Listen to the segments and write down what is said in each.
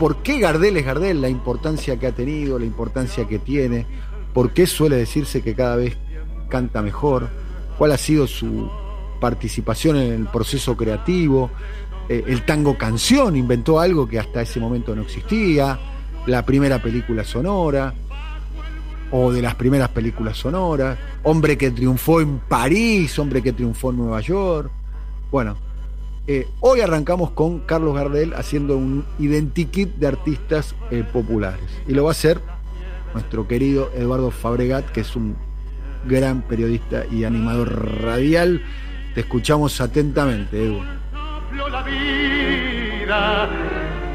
por qué Gardel es Gardel, la importancia que ha tenido, la importancia que tiene, por qué suele decirse que cada vez canta mejor, cuál ha sido su participación en el proceso creativo, eh, el tango canción, inventó algo que hasta ese momento no existía, la primera película sonora, o de las primeras películas sonoras, hombre que triunfó en París, hombre que triunfó en Nueva York. Bueno, eh, hoy arrancamos con Carlos Gardel haciendo un identikit de artistas eh, populares. Y lo va a hacer nuestro querido Eduardo Fabregat, que es un gran periodista y animador radial. Te escuchamos atentamente, Edu. La vida,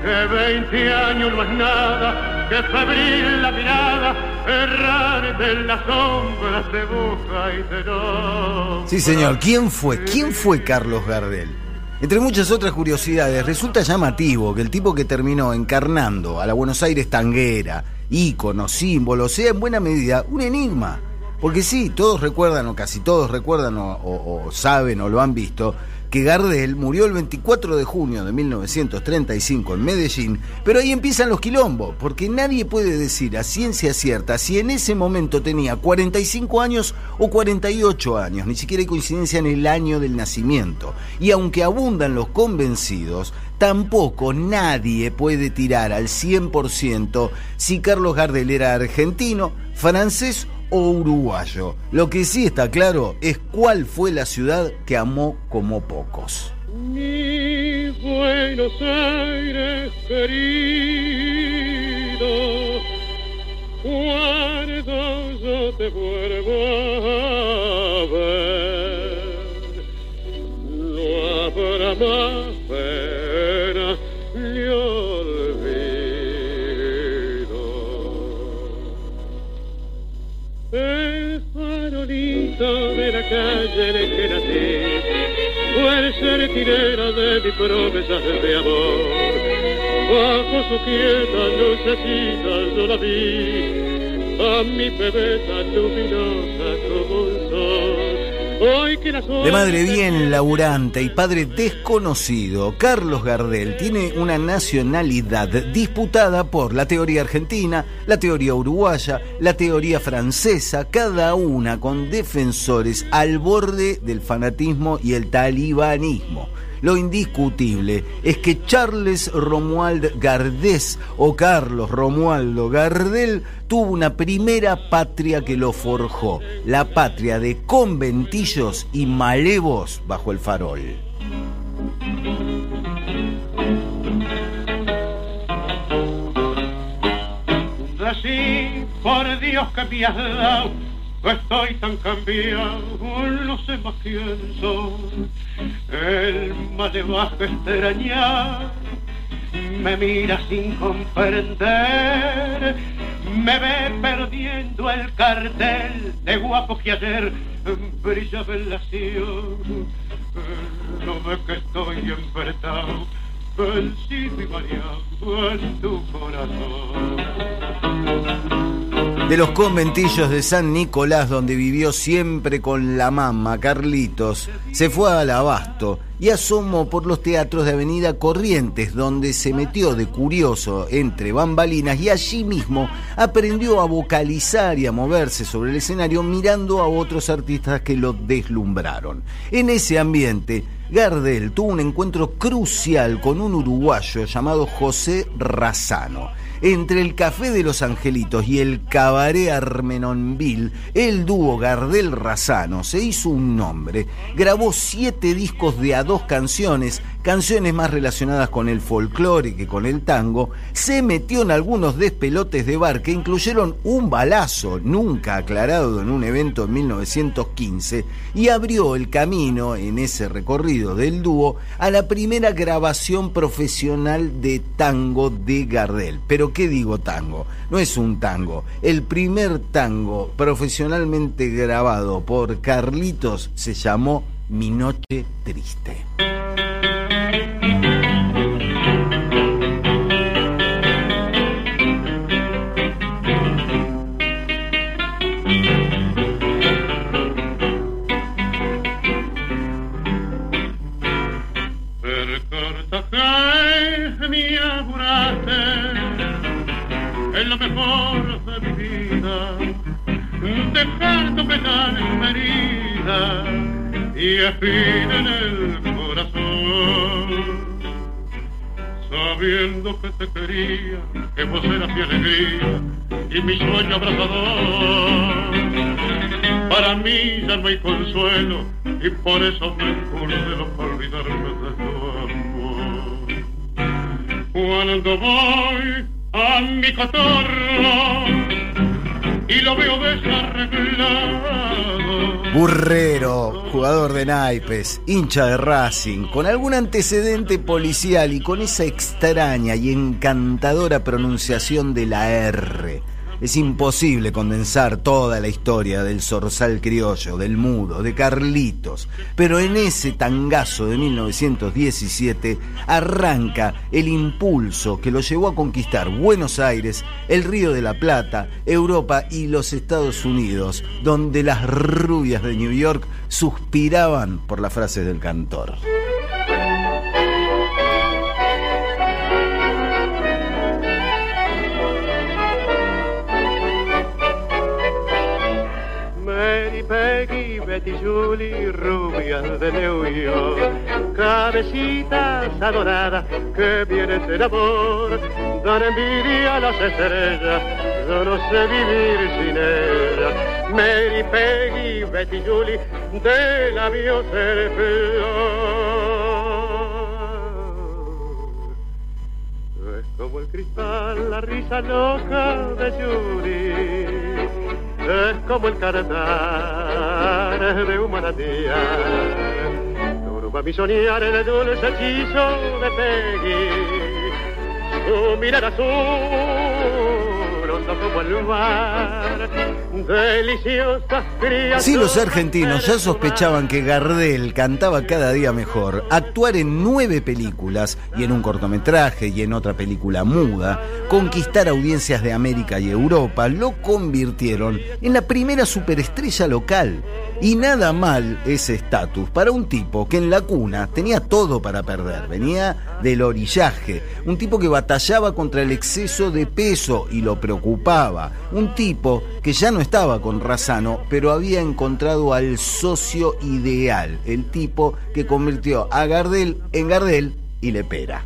que 20 años no es nada, que febril la mirada, errar de las sombras de busca y de Sí, señor. ¿Quién fue? ¿Quién fue Carlos Gardel? Entre muchas otras curiosidades, resulta llamativo que el tipo que terminó encarnando a la Buenos Aires tanguera, ícono, símbolo, sea en buena medida un enigma. Porque sí, todos recuerdan, o casi todos recuerdan, o, saben, o lo han visto, que Gardel murió el 24 de junio de 1935 en Medellín, pero ahí empiezan los quilombos, porque nadie puede decir a ciencia cierta si en ese momento tenía 45 años o 48 años, ni siquiera hay coincidencia en el año del nacimiento. Y aunque abundan los convencidos, tampoco nadie puede tirar al 100% si Carlos Gardel era argentino, francés o uruguayo. Lo que sí está claro es cuál fue la ciudad que amó como pocos. Mi Buenos Aires querido, cuando yo te vuelvo a ver, no habrá más pena de la calle en que nací fue ser tirera de mis promesas de amor. Bajo su quieta lucecita yo la vi, a mi bebé tan luminosa como un. De madre bien laburante y padre desconocido, Carlos Gardel tiene una nacionalidad disputada por la teoría argentina, la teoría uruguaya, la teoría francesa, cada una con defensores al borde del fanatismo y el talibanismo. Lo indiscutible es que Charles Romuald Gardés o Carlos Romualdo Gardel tuvo una primera patria que lo forjó, la patria de conventillos y malevos bajo el farol. Así, por Dios que me has dado Estoy tan cambiado, no sé más quién soy. El más de extrañar me mira sin comprender, me ve perdiendo el cartel de guapo que ayer brillaba en la. No ve que estoy enfrentado, vencido y variado en tu corazón de los conventillos de San Nicolás, donde vivió siempre con la mamá, Carlitos, se fue al abasto y asomó por los teatros de Avenida Corrientes, donde se metió de curioso entre bambalinas y allí mismo aprendió a vocalizar y a moverse sobre el escenario mirando a otros artistas que lo deslumbraron. En ese ambiente, Gardel tuvo un encuentro crucial con un uruguayo llamado José Razano entre el Café de los Angelitos y el Cabaret Armenonville, el dúo Gardel Razano se hizo un nombre, grabó siete discos de a dos canciones canciones más relacionadas con el folclore que con el tango, se metió en algunos despelotes de bar que incluyeron un balazo nunca aclarado en un evento en 1915 y abrió el camino en ese recorrido del dúo a la primera grabación profesional de tango de Gardel. Pero ¿qué digo tango? No es un tango. El primer tango profesionalmente grabado por Carlitos se llamó Mi Noche Triste. De mi vida, dejar tu penal herida y espina en el corazón. Sabiendo que te quería, que vos eras mi alegría y mi sueño abrazador. Para mí ya no hay consuelo y por eso me de para olvidarme de tu amor. Cuando voy a mi cotorro y lo veo desarreglado. Burrero, jugador de naipes, hincha de Racing, con algún antecedente policial y con esa extraña y encantadora pronunciación de la R es imposible condensar toda la historia del zorzal criollo, del mudo, de Carlitos, pero en ese tangazo de 1917 arranca el impulso que lo llevó a conquistar Buenos Aires, el Río de la Plata, Europa y los Estados Unidos, donde las rubias de New York suspiraban por las frases del cantor. Betty Julie, rubias de York, cabecitas adoradas que vienen del amor, dan envidia a las estrellas, yo no sé vivir sin ellas. Mary Peggy, Betty Julie, de la ser Es como el cristal, la risa loca de Julie es como el cantar de un manantial. Turba mi soñar en el dulce hechizo de Peggy, su mirar azul si los argentinos ya sospechaban que Gardel cantaba cada día mejor, actuar en nueve películas y en un cortometraje y en otra película muda, conquistar audiencias de América y Europa, lo convirtieron en la primera superestrella local. Y nada mal ese estatus para un tipo que en la cuna tenía todo para perder, venía del orillaje, un tipo que batallaba contra el exceso de peso y lo preocupaba, un tipo que ya no estaba con Razano, pero había encontrado al socio ideal, el tipo que convirtió a Gardel en Gardel y Lepera.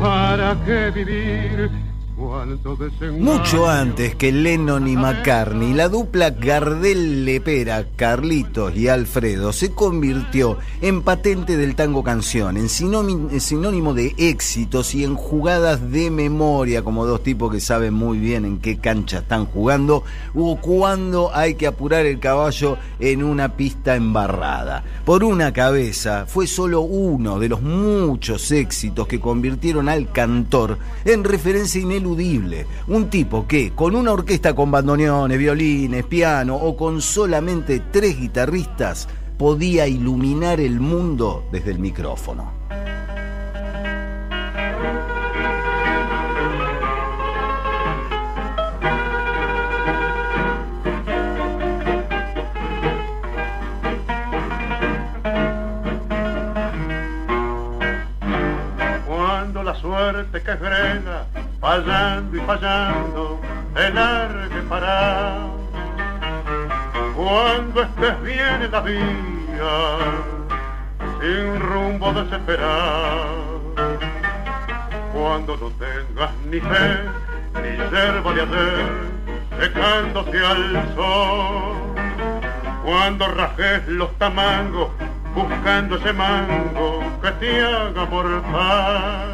¿para qué vivir? Mucho antes que Lennon y McCartney, la dupla Gardel-Lepera, Carlitos y Alfredo se convirtió en patente del tango canción, en sinónimo de éxitos y en jugadas de memoria, como dos tipos que saben muy bien en qué cancha están jugando o cuándo hay que apurar el caballo en una pista embarrada. Por una cabeza fue solo uno de los muchos éxitos que convirtieron al cantor en referencia un tipo que con una orquesta con bandoneones, violines, piano o con solamente tres guitarristas podía iluminar el mundo desde el micrófono. Cuando la suerte que frena fallando y fallando, el largue para. Cuando estés bien en la vía, sin rumbo desesperado, cuando no tengas ni fe, ni yerba de hacer, secándose al sol, cuando rajes los tamangos, buscando ese mango que te haga mortal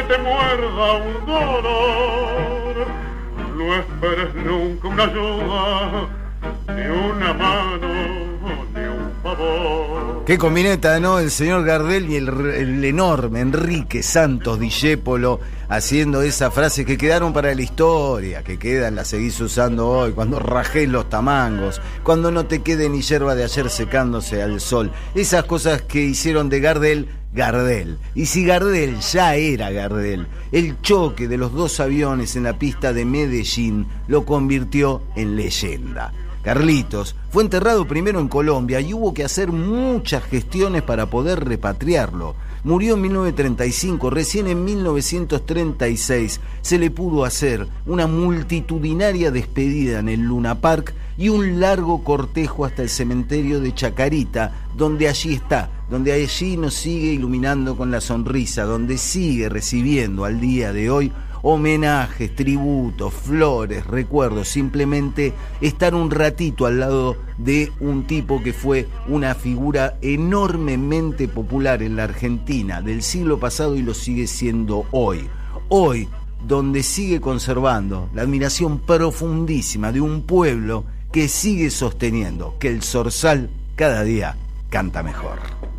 te muerda un dolor, no esperes nunca una ayuda, ni una mano, ni un favor. Qué combineta, ¿no? El señor Gardel y el, enorme Enrique Santos Discépolo haciendo esa frase que quedaron para la historia, que quedan, la seguís usando hoy, cuando rajés los tamangos, cuando no te quede ni hierba de ayer secándose al sol. Esas cosas que hicieron de Gardel Gardel. Y si Gardel ya era Gardel, el choque de los dos aviones en la pista de Medellín lo convirtió en leyenda. Carlitos fue enterrado primero en Colombia y hubo que hacer muchas gestiones para poder repatriarlo. Murió en 1935, recién en 1936 se le pudo hacer una multitudinaria despedida en el Luna Park y un largo cortejo hasta el cementerio de Chacarita, donde allí está, donde allí nos sigue iluminando con la sonrisa, donde sigue recibiendo al día de hoy homenajes, tributos, flores, recuerdos, simplemente estar un ratito al lado de un tipo que fue una figura enormemente popular en la Argentina del siglo pasado y lo sigue siendo hoy. Hoy, donde sigue conservando la admiración profundísima de un pueblo que sigue sosteniendo que el zorzal cada día canta mejor.